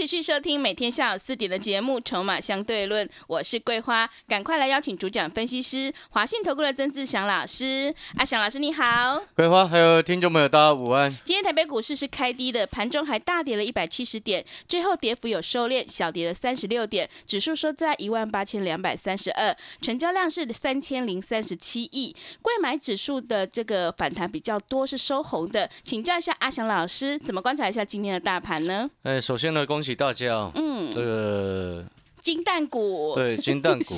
欢迎持续收听每天下午四点的节目《筹码相对论》，我是桂花，赶快来邀请主讲分析师华信投顾的曾志祥老师。阿祥老师你好，桂花还有听众朋友大家午安。今天台北股市是开低的，盘中还大跌了一百七十点，最后跌幅有收敛，小跌了三十六点，指数收在一万八千两百三十二，成交量是三千零三十七亿。贵买指数的这个反弹比较多，是收红的，请教一下阿祥老师，怎么观察一下今天的大盘呢？哎，首先呢，恭喜大家哦，嗯，这个金蛋股，对金蛋股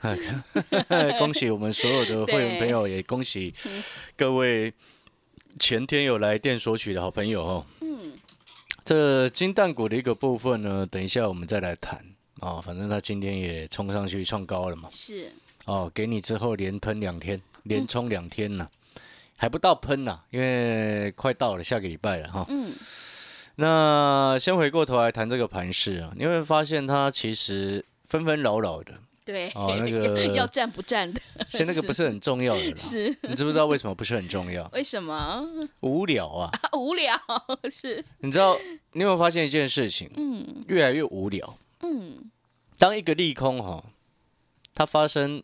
哈，哎 恭喜我们所有的会员朋友，也恭喜各位前天有来电索取的好朋友哦。嗯，这金蛋股的一个部分呢，等一下我们再来谈。哦。反正他今天也冲上去创高了嘛，是，哦，给你之后连喷两天，连冲两天呢，还不到喷呐，因为快到了下个礼拜了哈。嗯，那先回过头来谈这个盘势啊，你会发现它其实纷纷扰扰的，对，哦那个 要站不站的，其实那个不是很重要的啦。是你知不知道为什么不是很重要？为什么？无聊啊！啊 无聊是，你知道你有没有发现一件事情？嗯越来越无聊。嗯，当一个利空哈、它发生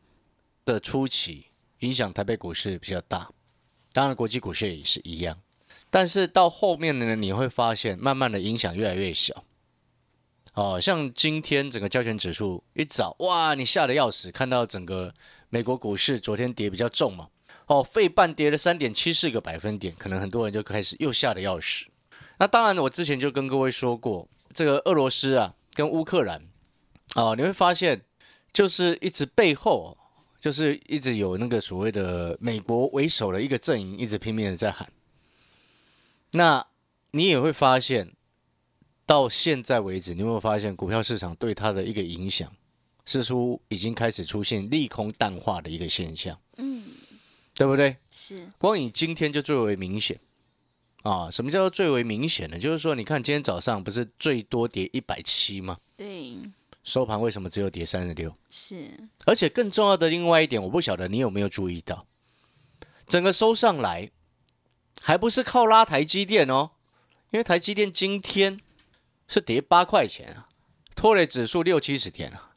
的初期，影响台北股市比较大，当然国际股市也是一样。但是到后面呢，你会发现慢慢的影响越来越小。哦，像今天整个交权指数一早，哇，你吓得要死，看到整个美国股市昨天跌比较重嘛，哦，费半跌了三点七四个百分点，可能很多人就开始又吓得要死。那当然，我之前就跟各位说过，这个俄罗斯啊跟乌克兰，哦，你会发现就是一直背后就是一直有那个所谓的美国为首的一个阵营，一直拼命的在喊。那你也会发现，到现在为止，你有没有发现股票市场对它的一个影响，似乎已经开始出现利空淡化的一个现象，嗯，对不对？是，光以今天就最为明显啊！什么叫做最为明显呢？就是说，你看今天早上不是最多跌一百七吗？对，收盘为什么只有跌三十六？是，而且更重要的另外一点，我不晓得你有没有注意到，整个收上来，还不是靠拉台积电哦，因为台积电今天是跌八块钱啊，拖累指数六七十点啊，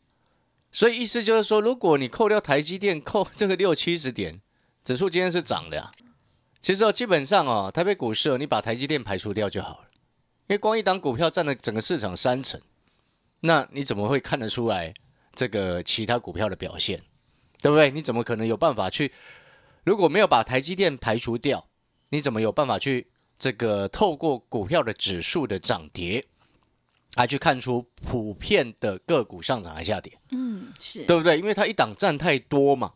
所以意思就是说，如果你扣掉台积电，扣这个六七十点，指数今天是涨的啊。其实哦，基本上哦，台北股市哦，你把台积电排除掉就好了，因为光一档股票占了整个市场三成，那你怎么会看得出来这个其他股票的表现？对不对？你怎么可能有办法去？如果没有把台积电排除掉，你怎么有办法去这个透过股票的指数的涨跌，来去看出普遍的个股上涨还下跌？嗯，是，对不对？因为它一档占太多嘛，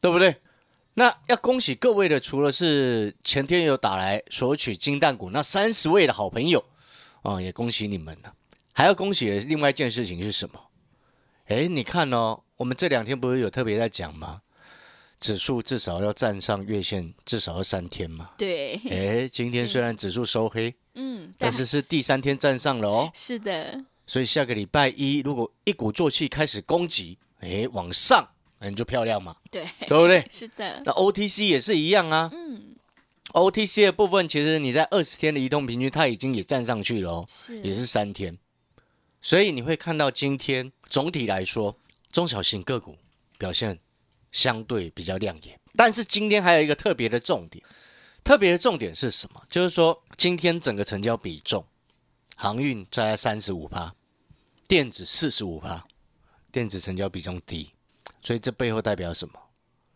对不对？那要恭喜各位的，除了是前天有打来索取金蛋股那三十位的好朋友啊、也恭喜你们了。还要恭喜的另外一件事情是什么？哎，你看哦，我们这两天不是有特别在讲吗？指数至少要站上月线，至少要三天嘛。对，哎，今天虽然指数收黑，嗯，但是是第三天站上了哦。是的，所以下个礼拜一，如果一鼓作气开始攻击，哎，往上，那你就漂亮嘛，对，对不对？是的，那 OTC 也是一样啊。嗯，OTC 的部分，其实你在二十天的移动平均，它已经也站上去了哦，是，也是三天。所以你会看到今天总体来说，中小型个股表现相对比较亮眼。但是今天还有一个特别的重点，特别的重点是什么？就是说今天整个成交比重，航运在三十五趴，电子四十五趴，电子成交比重低，所以这背后代表什么？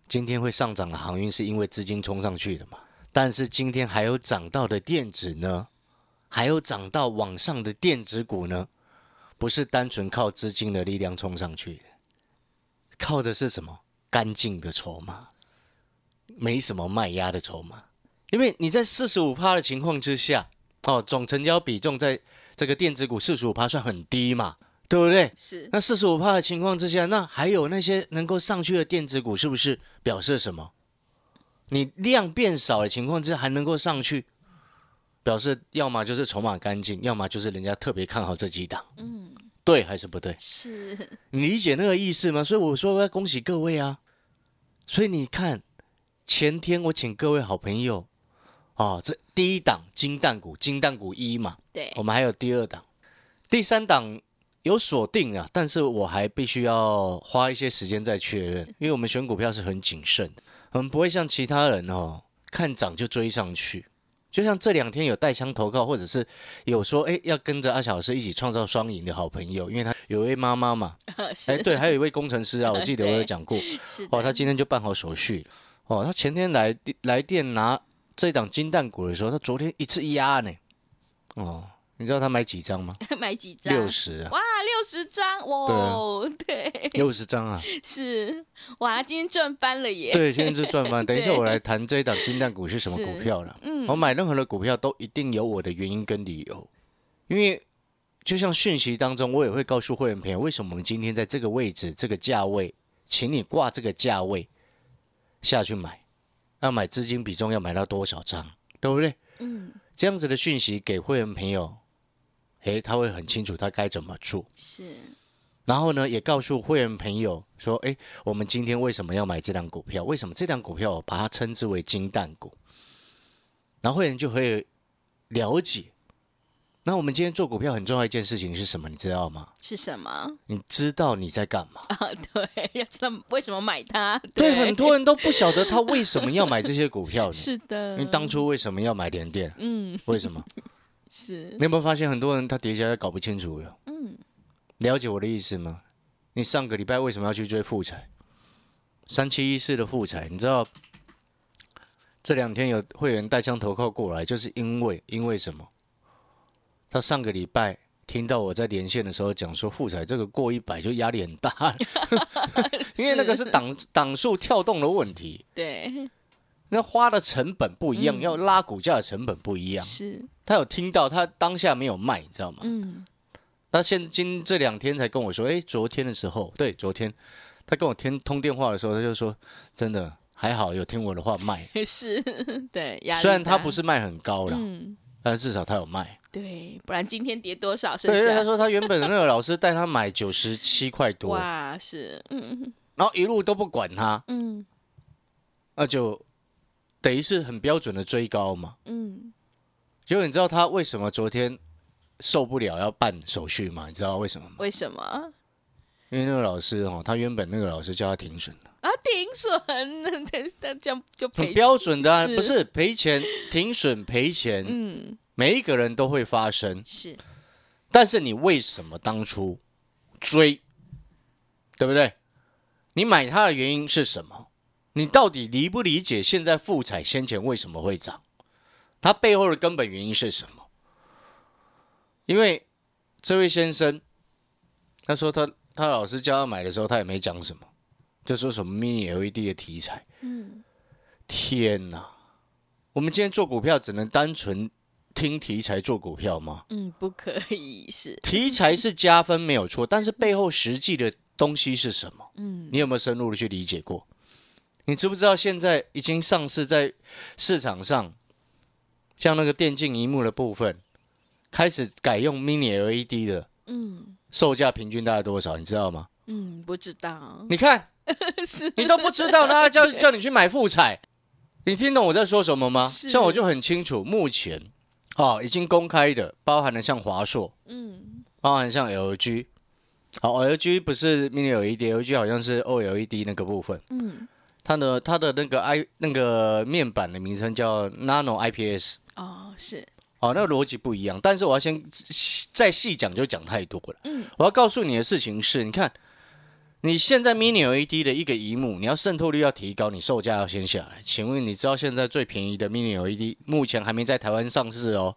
今天会上涨的航运是因为资金冲上去的嘛？但是今天还有涨到的电子呢？还有涨到往上的电子股呢？不是单纯靠资金的力量冲上去的，靠的是什么？干净的筹码，没什么卖压的筹码。因为你在四十五趴的情况之下，哦，总成交比重在这个电子股四十五趴算很低嘛，对不对？是那四十五趴的情况之下，那还有那些能够上去的电子股，是不是表示什么？你量变少的情况之下还能够上去，表示要么就是筹码干净，要么就是人家特别看好这几档。嗯，对还是不对？是，你理解那个意思吗？所以我说我要恭喜各位啊！所以你看，前天我请各位好朋友，哦，这第一档金蛋股，金蛋股一嘛，对我，们还有第二档，第三档有锁定啊，但是我还必须要花一些时间再确认，因为我们选股票是很谨慎的，我们不会像其他人哦，看涨就追上去。就像这两天有带枪投靠，或者是有说哎要跟着阿小老师一起创造双赢的好朋友，因为他有一位妈妈嘛，是哎对，还有一位工程师啊，我记得我有讲过，哦，他今天就办好手续。哦，他前天来来电拿这档金蛋股的时候，他昨天一次压呢。哦，你知道他买几张吗？买几张？六十啊，哇，六十张哇，对，六十张啊。是哇，今天赚翻了耶！对，今天是赚翻。等一下我来谈这一档金蛋股是什么股票了。嗯我买任何的股票都一定有我的原因跟理由，因为就像讯息当中，我也会告诉会员朋友，为什么我们今天在这个位置、这个价位，请你挂这个价位下去买，要买资金比重要买到多少张，对不对？嗯，这样子的讯息给会员朋友，诶，他会很清楚他该怎么做。是然后呢，也告诉会员朋友说，诶，我们今天为什么要买这档股票？为什么这档股票我把它称之为金蛋股？然后会员就会了解。那我们今天做股票很重要一件事情是什么？你知道吗？是什么你知道你在干嘛？啊？对，要知道为什么买它。对，很多人都不晓得他为什么要买这些股票？是的，你当初为什么要买联电？嗯为什么？是你有没有发现很多人他跌下来搞不清楚了？嗯了解我的意思吗？你上个礼拜为什么要去追富彩？三七一四的富彩，你知道这两天有会员带枪投靠过来，就是因为因为什么？他上个礼拜听到我在连线的时候讲说，富彩这个过一百就压力很大，因为那个是档档数跳动的问题，对，那花的成本不一样，嗯。要拉股价的成本不一样。是。他有听到，他当下没有卖，你知道吗？嗯。他现今这两天才跟我说，诶，昨天的时候，对，昨天。他跟我天通电话的时候，他就说，真的还好有听我的话卖，是，对，虽然他不是卖很高了，嗯。但至少他有卖。对，不然今天跌多少剩对，因为他？说他原本的那个老师带他买九十七块多，哇，是嗯。然后一路都不管他，嗯。那就等于是很标准的追高嘛。嗯，结果你知道他为什么昨天受不了要办手续吗？你知道为什么吗？为什么因为那个老师哦，他原本那个老师叫他停损的。啊？停损，对，那这样就赔很标准的、啊，不是赔钱、停损、赔钱，嗯，每一个人都会发生。是但是你为什么当初追，对不对？你买它的原因是什么？你到底理不理解现在富彩先前为什么会涨？它背后的根本原因是什么？因为这位先生，他说他他老师叫他买的时候，他也没讲什么，就说什么 mini LED 的题材。嗯天哪！我们今天做股票只能单纯听题材做股票吗？嗯，不可以是题材是加分没有错，但是背后实际的东西是什么？嗯你有没有深入的去理解过？你知不知道现在已经上市在市场上，像那个电竞荧幕的部分，开始改用 mini LED 的，嗯售价平均大概多少？你知道吗？嗯，不知道你看，是你都不知道，那叫叫你去买富彩，你听懂我在说什么吗？像我就很清楚，目前哦已经公开的，包含了像华硕，嗯包含像 LG，好，LG 不是 Mini LED，LG 好像是 OLED 那个部分，嗯它的它的那个 i 那个面板的名称叫 Nano IPS，哦是哦，那个逻辑不一样，但是我要先再细讲就讲太多了。嗯我要告诉你的事情是，你看你现在 Mini LED 的一个荧幕，你要渗透率要提高，你售价要先下来。请问你知道现在最便宜的 Mini LED 目前还没在台湾上市哦，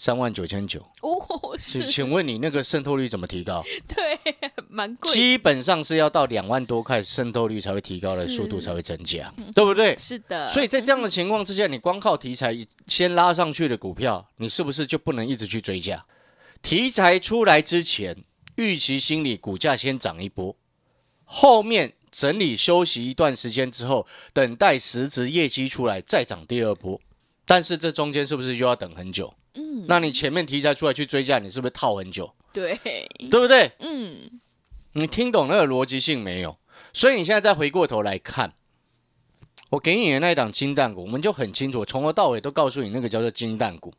三万九千九。哦请是，请问你那个渗透率怎么提高？对，蛮贵，基本上是要到两万多块渗透率才会提高的速度才会增加，对不对？是的，所以在这样的情况之下，你光靠题材先拉上去的股票，你是不是就不能一直去追价？题材出来之前，预期心理，股价先涨一波，后面整理休息一段时间之后，等待实质业绩出来再涨第二波。但是这中间是不是又要等很久？嗯，那你前面题材出来去追价，你是不是套很久？对，对不对？嗯，你听懂那个逻辑性没有？所以你现在再回过头来看，我给你的那一档金蛋股，我们就很清楚，从头到尾都告诉你那个叫做金蛋股。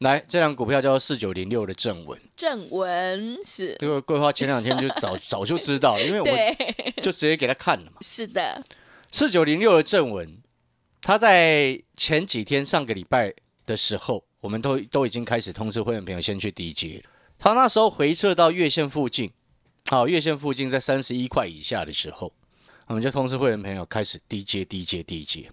来，这档股票叫做四九零六的正文，正文是这个桂花前两天就早 早就知道了，因为我对，就直接给他看了嘛。是的，四九零六的正文，他在前几天上个礼拜的时候，我们都都已经开始通知会员朋友先去低接了。它那时候回撤到月线附近，好，月线附近在三十一块以下的时候，我们就通知会员朋友开始低接、低接、低接。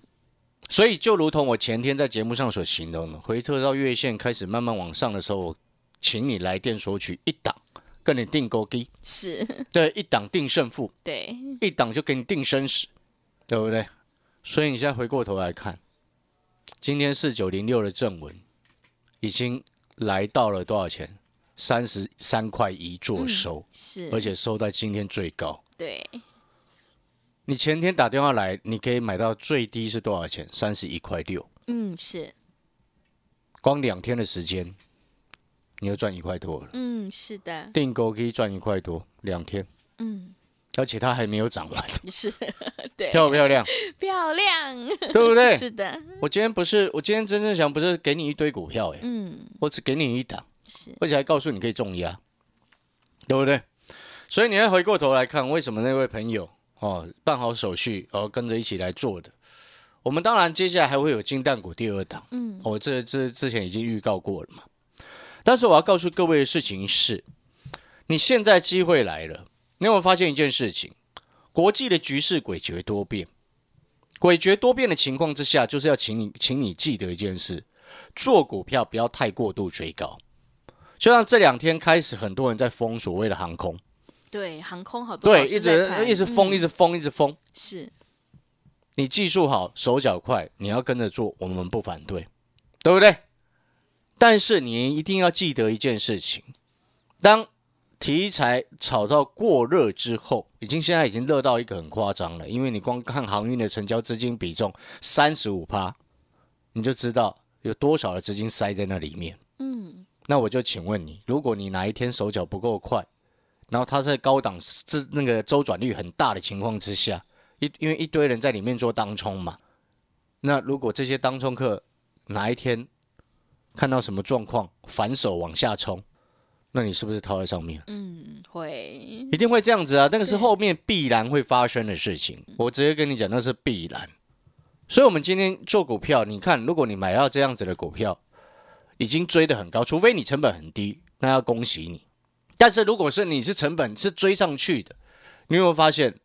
所以就如同我前天在节目上所形容的，回撤到月线开始慢慢往上的时候，请你来电索取一档，跟你定勾低，是，对，一档定胜负，对，一档就给你定生死，对不对？所以你现在回过头来看，今天四九零六的正文已经来到了多少钱？三十三块一做收，是，而且收在今天最高。对，你前天打电话来，你可以买到最低是多少钱？三十一块六，嗯，是，光两天的时间，你就赚一块多了。嗯，是的，订购可以赚一块多，两天，嗯，而且它还没有涨完，是，对，漂不漂亮？漂亮，对不对？是的，我今天不是，我今天真正想不是给你一堆股票、欸，嗯，我只给你一档，是，而且还告诉你可以重压，对不对？所以你要回过头来看，为什么那位朋友哦办好手续，然后跟着一起来做的。我们当然接下来还会有金蛋股第二档，嗯，我、这这之前已经预告过了嘛。但是我要告诉各位的事情是，你现在机会来了，你有没有发现一件事情？国际的局势诡谲多变，诡谲多变的情况之下，就是要请你，请你记得一件事：做股票不要太过度追高。就像这两天开始，很多人在封所谓的航空，对，航空好多对，一直一直封，嗯一直封，一直封。是，你技术好，手脚快，你要跟着做，我们不反对，对不对？但是你一定要记得一件事情：当题材炒到过热之后，已经现在已经热到一个很夸张了，因为你光看航运的成交资金比重三十五趴，你就知道有多少的资金塞在那里面。嗯，那我就请问你，如果你哪一天手脚不够快，然后它在高档这那个周转率很大的情况之下，一因为一堆人在里面做当冲嘛，那如果这些当冲客哪一天看到什么状况反手往下冲，那你是不是套在上面？嗯，会，一定会这样子啊，那个是后面必然会发生的事情。我直接跟你讲，那是必然。所以，我们今天做股票，你看，如果你买到这样子的股票，已经追得很高，除非你成本很低，那要恭喜你。但是，如果是你是成本是追上去的，你有没有发现，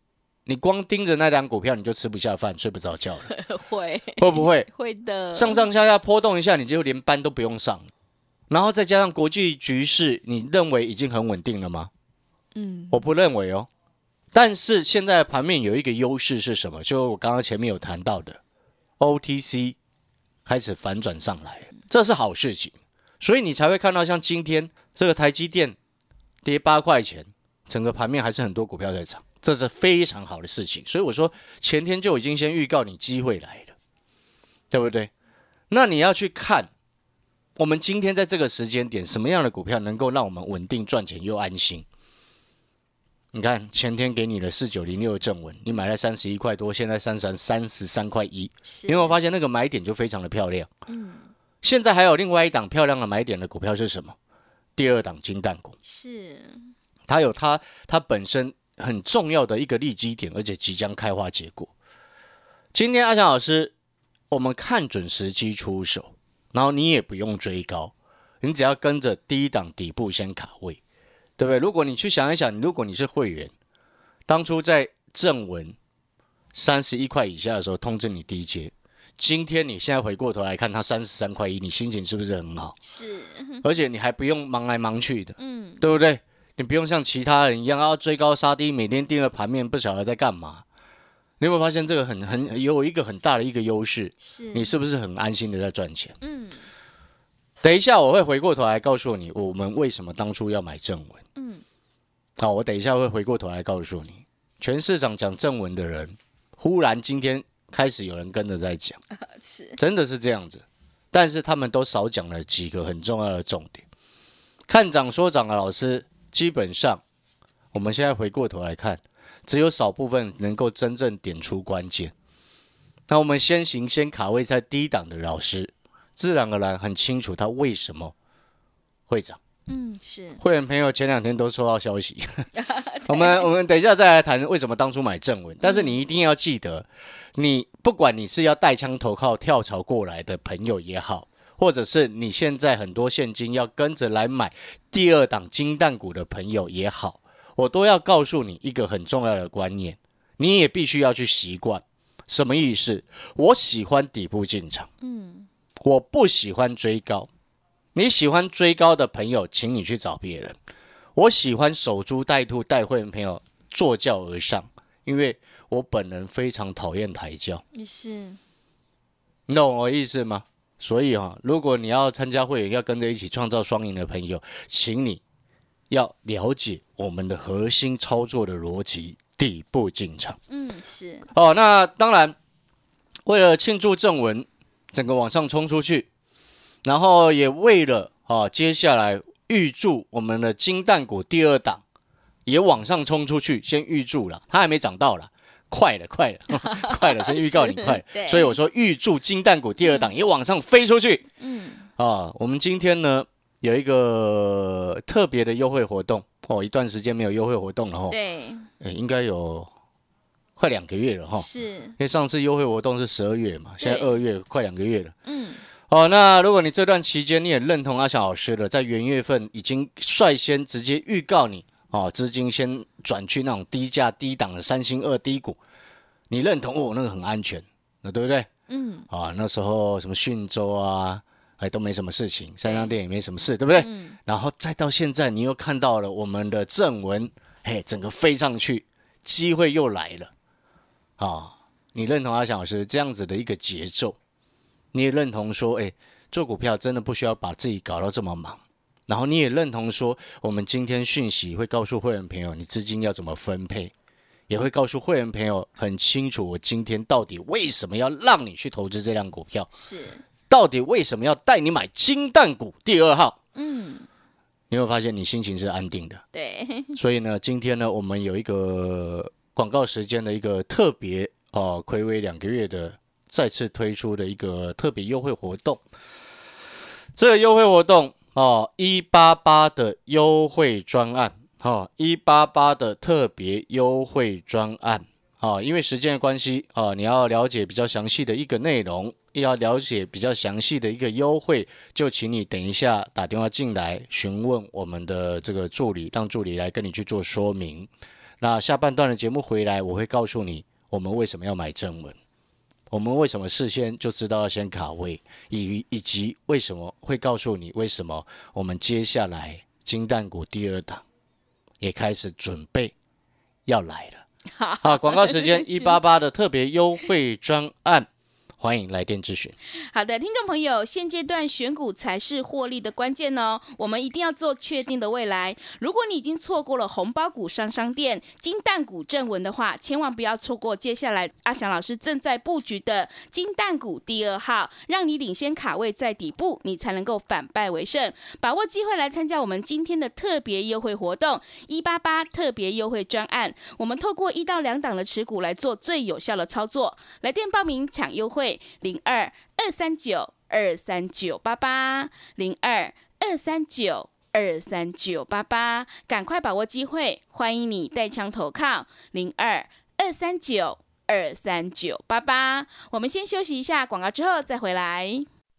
你光盯着那张股票，你就吃不下饭，睡不着觉了，会，会不会？会的，上上下下波动一下，你就连班都不用上。然后再加上国际局势，你认为已经很稳定了吗？嗯，我不认为哦。但是现在盘面有一个优势是什么？就我刚刚前面有谈到的，OTC 开始反转上来，这是好事情。所以你才会看到像今天这个台积电跌八块钱，整个盘面还是很多股票在涨，这是非常好的事情。所以我说前天就已经先预告你机会来了，对不对？那你要去看我们今天在这个时间点，什么样的股票能够让我们稳定赚钱又安心？你看前天给你的四九零六的正文，你买了三十一块多，现在三十三十三块一，是你有没有发现那个买点就非常的漂亮？嗯，现在还有另外一档漂亮的买点的股票是什么？第二档金蛋股，是，它有它它本身很重要的一个利基点，而且即将开花结果。今天阿翔老师，我们看准时机出手，然后你也不用追高，你只要跟着第一档底部先卡位，对不对？如果你去想一想，如果你是会员，当初在正文三十一块以下的时候通知你低接，今天你现在回过头来看它三十三块一，你心情是不是很好？是，而且你还不用忙来忙去的，嗯，对不对？你不用像其他人一样要追高杀低，每天盯着盘面，不晓得在干嘛。你有没有发现这个很很有一个很大的一个优势？是，你是不是很安心的在赚钱？嗯等一下我会回过头来告诉你，我们为什么当初要买正文。嗯，好，我等一下会回过头来告诉你，全市场讲正文的人，忽然今天开始有人跟着在讲，是真的是这样子。但是他们都少讲了几个很重要的重点。看涨说涨的老师，基本上我们现在回过头来看，只有少部分能够真正点出关键。那我们先行先卡位在低档的老师，自然而然很清楚他为什么会涨。嗯是会员朋友前两天都收到消息，我们我们等一下再来谈为什么当初买正文。但是你一定要记得，你不管你是要带枪投靠跳槽过来的朋友也好，或者是你现在很多现金要跟着来买第二档金蛋股的朋友也好，我都要告诉你一个很重要的观念，你也必须要去习惯。什么意思？我喜欢底部进场，嗯我不喜欢追高。你喜欢追高的朋友，请你去找别人。我喜欢守株待兔，带会员朋友坐轿而上，因为我本人非常讨厌抬轿，你是你懂我意思吗？所以哈、如果你要参加会员，要跟着一起创造双赢的朋友，请你要了解我们的核心操作的逻辑，底部进场。嗯是哦，那当然，为了庆祝正文整个往上冲出去，然后也为了啊，接下来预祝我们的金蛋股第二档也往上冲出去，先预祝了，它还没涨到了。快了，快了，快了！先预告你快 所以我说预祝金蛋股第二档也往上飞出去嗯啊！我们今天呢有一个特别的优惠活动哦，一段时间没有优惠活动了哦，对诶应该有快两个月了哈。是因为上次优惠活动是十二月嘛，现在二月快两个月了。嗯哦，那如果你这段期间你也认同阿翔老师的，在元月份已经率先直接预告你哦，资金先转去那种低价低档的三星二低股，你认同哦，那个很安全，那对不对？嗯啊，那时候什么讯州啊，哎都没什么事情，三商店也没什么事，对不对？嗯然后再到现在，你又看到了我们的正文，嘿，整个飞上去，机会又来了，啊，你认同阿翔老师这样子的一个节奏？你也认同说，哎，做股票真的不需要把自己搞到这么忙，然后你也认同说，我们今天讯息会告诉会员朋友，你资金要怎么分配，也会告诉会员朋友很清楚，我今天到底为什么要让你去投资这辆股票，是到底为什么要带你买金蛋股第二号？嗯你会发现你心情是安定的。对 所以呢，今天呢，我们有一个广告时间的一个特别哦，暌违两个月的再次推出的一个特别优惠活动。这个优惠活动哦，一八八的优惠专案，哦，一八八的特别优惠专案。哦，因为时间的关系，哦，你要了解比较详细的一个内容，要了解比较详细的一个优惠，就请你等一下打电话进来询问我们的这个助理，让助理来跟你去做说明。那下半段的节目回来，我会告诉你我们为什么要买正文，我们为什么事先就知道要先卡位，以以及为什么会告诉你为什么我们接下来金蛋股第二档也开始准备要来了。好，广告时间一八八的特别优惠专案，欢迎来电咨询。好的，听众朋友，现阶段选股才是获利的关键哦。我们一定要做确定的未来。如果你已经错过了红包股商商店、金蛋股正文的话，千万不要错过接下来阿翔老师正在布局的金蛋股第二号，让你领先卡位在底部，你才能够反败为胜。把握机会来参加我们今天的特别优惠活动——一八八特别优惠专案。我们透过一到两档的持股来做最有效的操作。来电报名抢优惠，零二二三九二三九八八零二二三九二三九八八，赶快把握机会，欢迎你带枪投靠零二二三九二三九八八。我们先休息一下广告，之后再回来。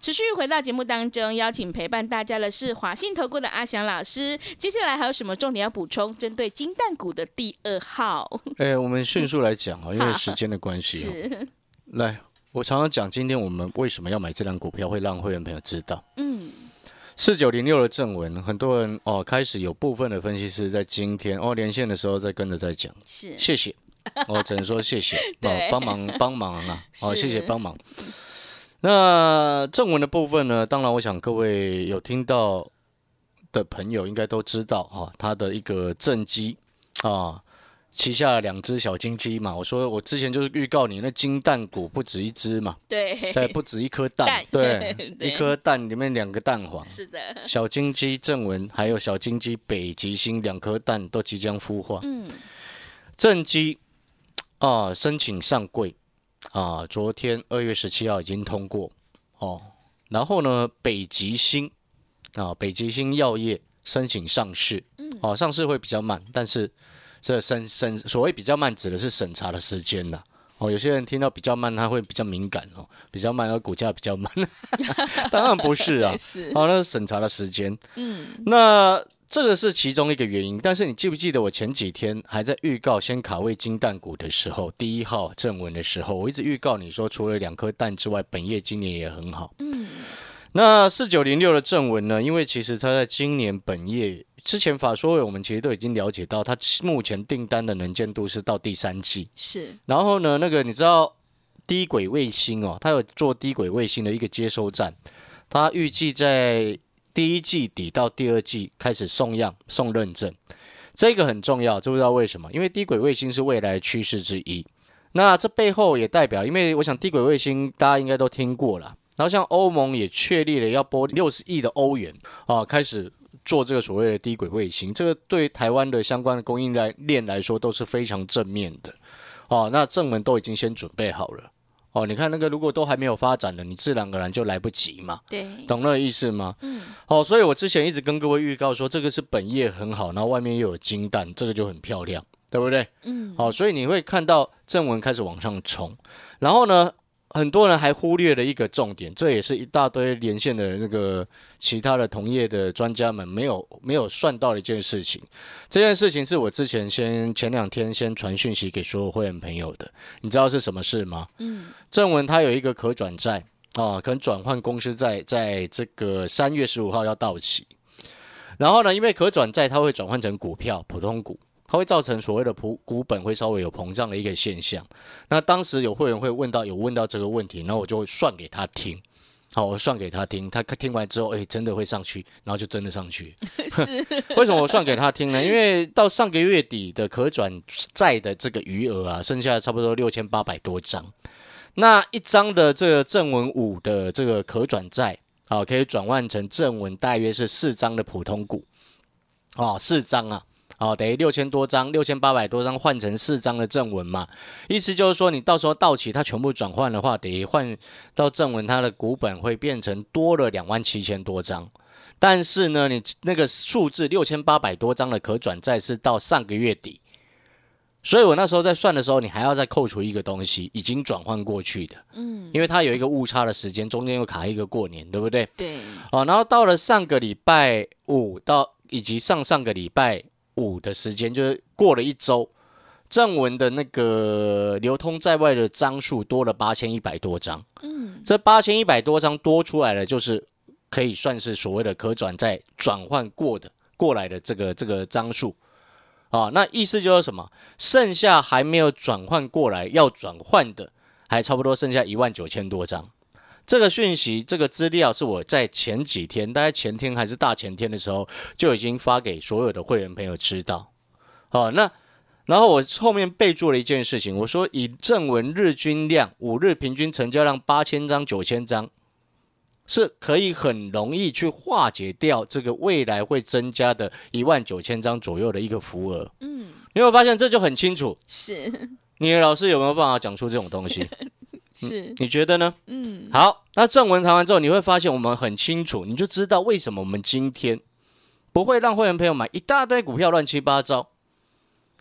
持续回到节目当中，邀请陪伴大家的是华信投顾的阿翔老师。接下来还有什么重点要补充？针对金蛋股的第二号，哎，我们迅速来讲哦，因为时间的关系哦。是，来，我常常讲，今天我们为什么要买这张股票，会让会员朋友知道。嗯，四九零六的正文，很多人哦开始有部分的分析师在今天哦连线的时候在跟着在讲，是，谢谢，我只能说谢谢 哦，帮忙帮忙啊，哦谢谢帮忙。那正文的部分呢，当然我想各位有听到的朋友应该都知道啊，他的一个正机啊。旗下两只小金鸡嘛，我说我之前就是预告你那金蛋股不止一只嘛，对，对，不止一颗蛋蛋，对，对。一颗蛋里面两个蛋黄，是的，小金鸡正文还有小金鸡北极星两颗蛋都即将孵化。嗯，正鸡啊，申请上柜啊，昨天二月十七号已经通过哦。然后呢，北极星啊，北极星药业申请上市，哦，上市会比较慢，但是这审审所谓比较慢，指的是审查的时间呐。哦，有些人听到比较慢，他会比较敏感哦，比较慢，而股价比较慢，当然不是啊。是，好，那是审查的时间。嗯，那这个是其中一个原因，但是你记不记得我前几天还在预告先卡位金蛋股的时候，第一号正文的时候，我一直预告你说，除了两颗蛋之外，本业今年也很好。嗯，那四九零六的正文呢？因为其实它在今年本业之前法说会，我们其实都已经了解到，它目前订单的能见度是到第三季。是，然后呢，那个你知道低轨卫星哦，它有做低轨卫星的一个接收站，它预计在第一季底到第二季开始送样送认证，这个很重要，知不知道为什么？因为低轨卫星是未来趋势之一。那这背后也代表，因为我想低轨卫星大家应该都听过了，然后像欧盟也确立了要拨六十亿的欧元啊，开始做这个所谓的低轨卫星，这个对台湾的相关的供应链链来说都是非常正面的。哦，那正文都已经先准备好了。哦，你看那个如果都还没有发展的，你自然而然就来不及嘛，对，懂那个意思吗？嗯，哦，所以我之前一直跟各位预告说，这个是本业很好，然后外面又有金蛋，这个就很漂亮，对不对？嗯，好、所以你会看到正文开始往上冲，然后呢，很多人还忽略了一个重点，这也是一大堆连线的那个其他的同业的专家们没有没有算到的一件事情。这件事情是我之前先前两天先传讯息给所有会员朋友的，你知道是什么事吗？嗯，正文它有一个可转债啊，可能转换公司债在这个三月十五号要到期，然后呢，因为可转债它会转换成股票，普通股。它会造成所谓的普股本会稍微有膨胀的一个现象。那当时有会员会问到有问到这个问题，然后我就会算给他听。好，我算给他听，他听完之后，哎，真的会上去，然后就真的上去。是，为什么我算给他听呢？因为到上个月底的可转债的这个余额啊，剩下差不多六千八百多张。那一张的这个正文五的这个可转债，啊，可以转换成正文大约是四张的普通股，哦，四张啊。哦，等于六千多张，六千八百多张换成四张的正文嘛，意思就是说，你到时候到期它全部转换的话，等于换到正文，它的股本会变成多了两万七千多张。但是呢，你那个数字六千八百多张的可转债是到上个月底，所以我那时候在算的时候，你还要再扣除一个东西，已经转换过去的，嗯，因为它有一个误差的时间，中间又卡一个过年，对不对？对，哦，然后到了上个礼拜五到以及上上个礼拜五的时间，就是过了一周，正文的那个流通在外的张数多了八千一百多张。嗯，这八千一百多张多出来的，就是可以算是所谓的可转债转换过的过来的这个这个张数。啊，那意思就是什么？剩下还没有转换过来要转换的，还差不多剩下一万九千多张。这个讯息、这个资料是我在前几天，大概前天还是大前天的时候，就已经发给所有的会员朋友知道。好，那然后我后面备注了一件事情，我说以正文日均量五日平均成交量八千张、九千张，是可以很容易去化解掉这个未来会增加的一万九千张左右的一个浮额。嗯，你有没有发现这就很清楚？是 你的老师有没有办法讲出这种东西？是，你觉得呢？嗯，好，那正文谈完之后，你会发现我们很清楚，你就知道为什么我们今天不会让会员朋友买一大堆股票乱七八糟。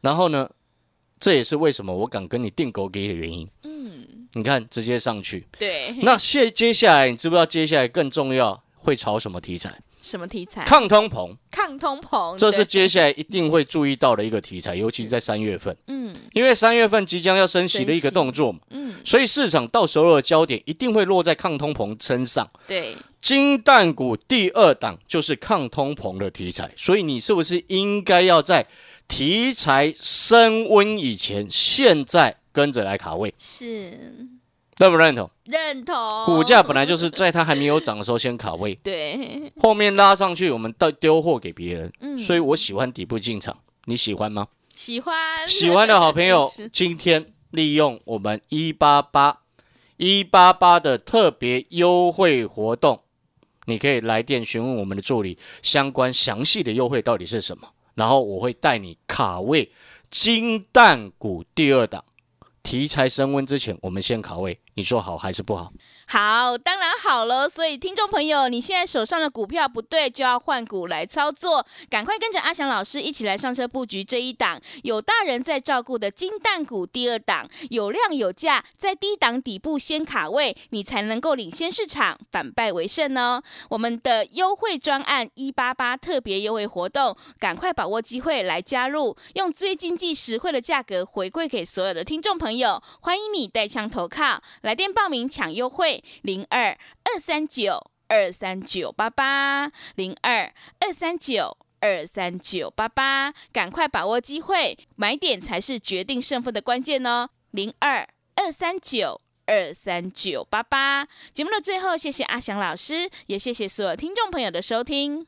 然后呢，这也是为什么我敢跟你定狗给的原因。嗯，你看直接上去。对，那接接下来，你知不知道接下来更重要会炒什么题材？什么题材？抗通膨，抗通膨，这是接下来一定会注意到的一个题材，尤其是在三月份，嗯。因为三月份即将要升息的一个动作嘛，嗯，所以市场到时候的焦点一定会落在抗通膨身上。对，金蛋股第二档就是抗通膨的题材，所以你是不是应该要在题材升温以前，现在跟着来卡位？是认不认同？认同。股价本来就是在它还没有涨的时候先卡位，对，后面拉上去，我们到丢货给别人。嗯所以我喜欢底部进场，你喜欢吗？喜欢喜欢的好朋友，今天利用我们一八八一八八的特别优惠活动，你可以来电询问我们的助理相关详细的优惠到底是什么，然后我会带你卡位金蛋股第二档。题材升温之前，我们先卡位，你说好还是不好？好，当然好了。所以听众朋友，你现在手上的股票不对，就要换股来操作，赶快跟着阿翔老师一起来上车布局这一档有大人在照顾的金蛋股第二档，有量有价，在低档底部先卡位，你才能够领先市场，反败为胜呢。我们的优惠专案一八八特别优惠活动，赶快把握机会来加入，用最经济实惠的价格回馈给所有的听众朋友。欢迎你带枪投靠，来电报名抢优惠零二二三九二三九八八零二二三九。二三九八八，赶快把握机会，买点才是决定胜负的关键哦。零二二三九二三九八八。节目的最后，谢谢阿翔老师，也谢谢所有听众朋友的收听。